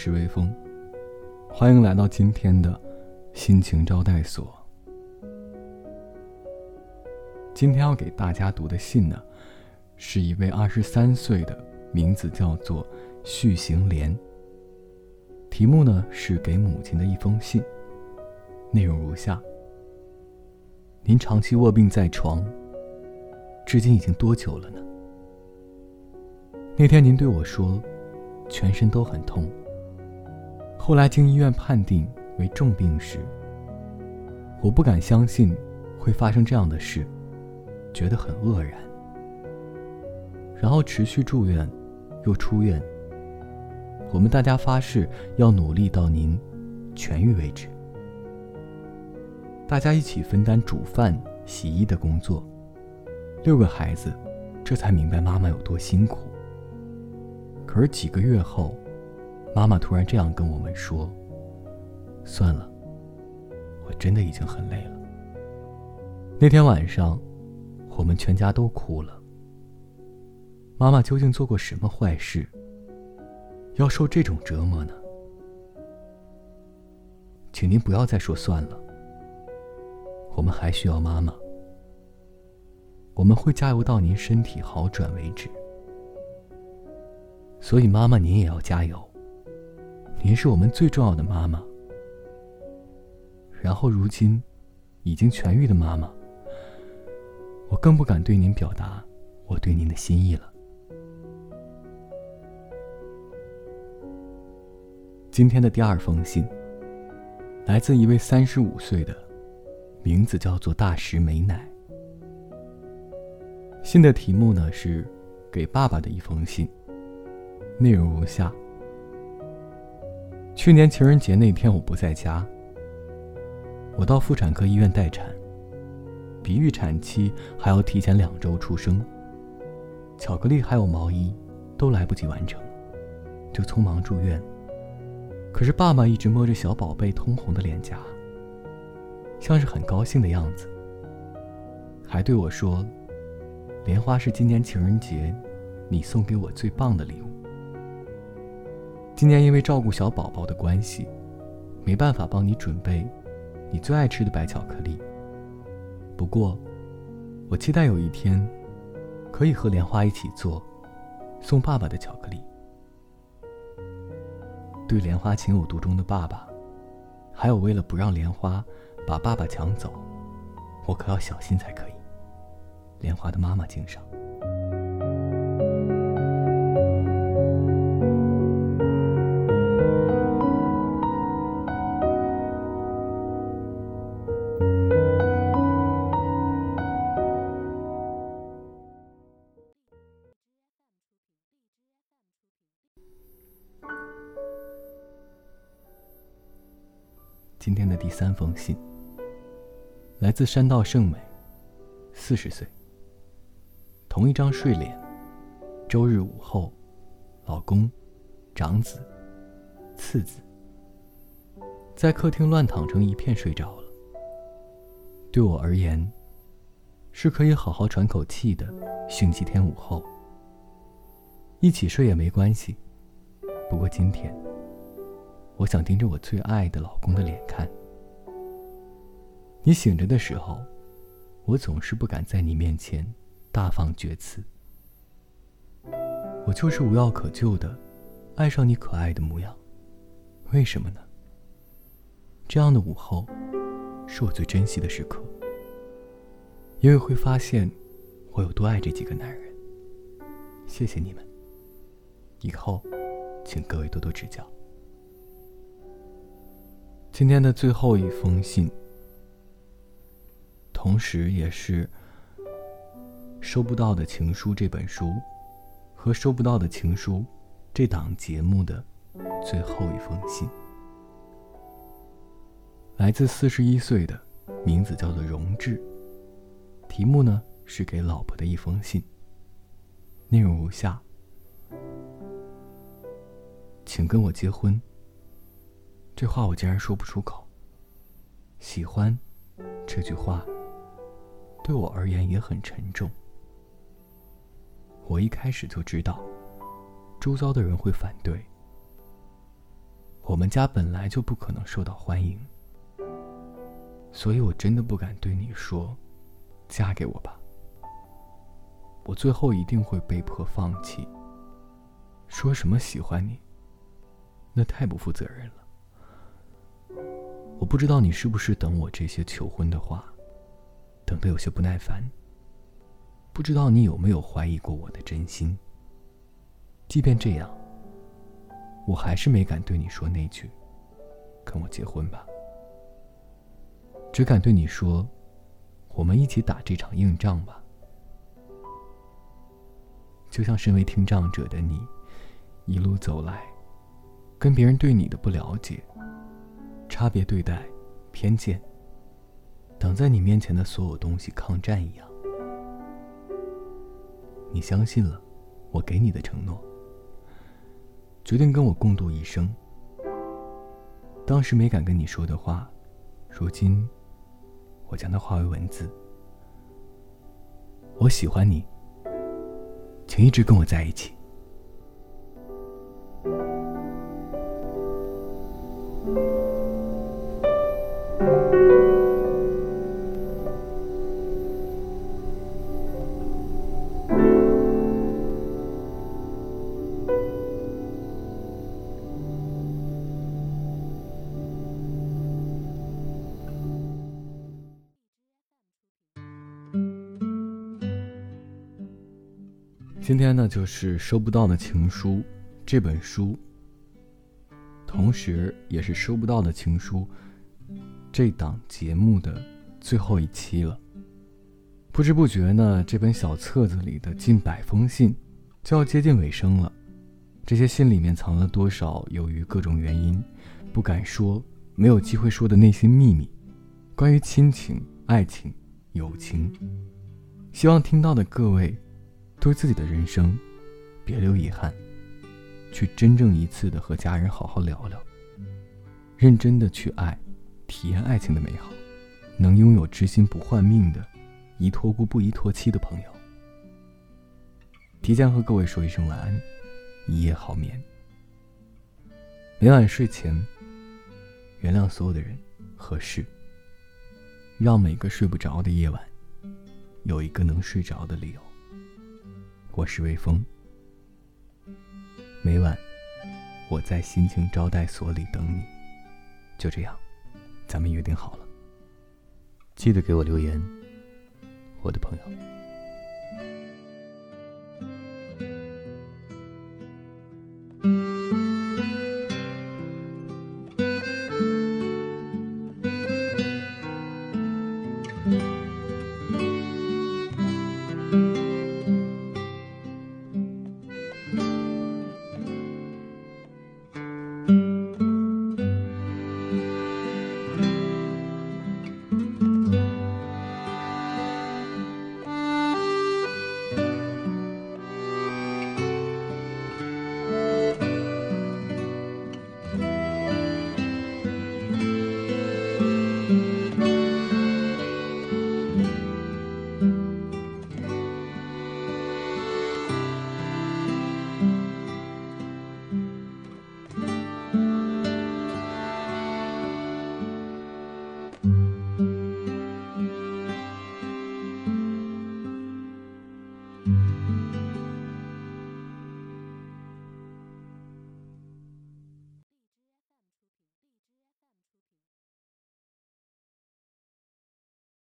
是微风，欢迎来到今天的心情招待所。今天要给大家读的信呢，是一位二十三岁的，名字叫做续行莲。题目呢是给母亲的一封信，内容如下：您长期卧病在床，至今已经多久了呢？那天您对我说，全身都很痛。后来经医院判定为重病时，我不敢相信会发生这样的事，觉得很愕然。然后持续住院，又出院。我们大家发誓要努力到您痊愈为止。大家一起分担煮饭、洗衣的工作。六个孩子，这才明白妈妈有多辛苦。可是几个月后，妈妈突然这样跟我们说：“算了，我真的已经很累了。”那天晚上，我们全家都哭了。妈妈究竟做过什么坏事，要受这种折磨呢？请您不要再说算了。我们还需要妈妈，我们会加油到您身体好转为止。所以，妈妈，您也要加油。您是我们最重要的妈妈。然后，如今已经痊愈的妈妈，我更不敢对您表达我对您的心意了。今天的第二封信，来自一位三十五岁的，名字叫做大石美乃。信的题目呢是给爸爸的一封信。内容如下：去年情人节那天，我不在家。我到妇产科医院待产，比预产期还要提前两周出生。巧克力还有毛衣都来不及完成，就匆忙住院。可是爸爸一直摸着小宝贝通红的脸颊，像是很高兴的样子，还对我说：“莲花是今年情人节你送给我最棒的礼物。”今年因为照顾小宝宝的关系，没办法帮你准备你最爱吃的白巧克力。不过，我期待有一天可以和莲花一起做送爸爸的巧克力。对莲花情有独钟的爸爸，还有为了不让莲花把爸爸抢走，我可要小心才可以。莲花的妈妈敬上。今天的第三封信，来自山道圣美，四十岁。同一张睡脸，周日午后，老公，长子，次子，在客厅乱躺成一片睡着了。对我而言，是可以好好喘口气的星期天午后。一起睡也没关系，不过今天。我想盯着我最爱的老公的脸看。你醒着的时候，我总是不敢在你面前大放厥词。我就是无药可救的，爱上你可爱的模样。为什么呢？这样的午后，是我最珍惜的时刻。因为会发现，我有多爱这几个男人。谢谢你们。以后，请各位多多指教。今天的最后一封信，同时也是《收不到的情书》这本书和《收不到的情书》这档节目的最后一封信，来自四十一岁的，名字叫做荣志，题目呢是给老婆的一封信，内容如下：请跟我结婚。这话我竟然说不出口。喜欢，这句话对我而言也很沉重。我一开始就知道，周遭的人会反对，我们家本来就不可能受到欢迎，所以我真的不敢对你说，嫁给我吧。我最后一定会被迫放弃。说什么喜欢你，那太不负责任了。我不知道你是不是等我这些求婚的话，等得有些不耐烦。不知道你有没有怀疑过我的真心。即便这样，我还是没敢对你说那句“跟我结婚吧”，只敢对你说：“我们一起打这场硬仗吧。”就像身为听障者的你。一路走来，跟别人对你的不了解、差别对待、偏见，挡在你面前的所有东西抗战一样，你相信了我给你的承诺，决定跟我共度一生。当时没敢跟你说的话，如今我将它化为文字。我喜欢你，请一直跟我在一起。今天呢，就是收不到的情书这本书，同时也是收不到的情书这档节目的最后一期了。不知不觉呢，这本小册子里的近百封信就要接近尾声了。这些信里面藏了多少由于各种原因不敢说、没有机会说的内心秘密？关于亲情、爱情、友情，希望听到的各位。对自己的人生，别留遗憾，去真正一次的和家人好好聊聊，认真的去爱，体验爱情的美好，能拥有知心不换命的，宜托孤不宜托妻的朋友。提前和各位说一声晚安，一夜好眠。每晚睡前，原谅所有的人和事，让每个睡不着的夜晚，有一个能睡着的理由。我是微风，每晚我在心情招待所里等你。就这样，咱们约定好了，记得给我留言，我的朋友。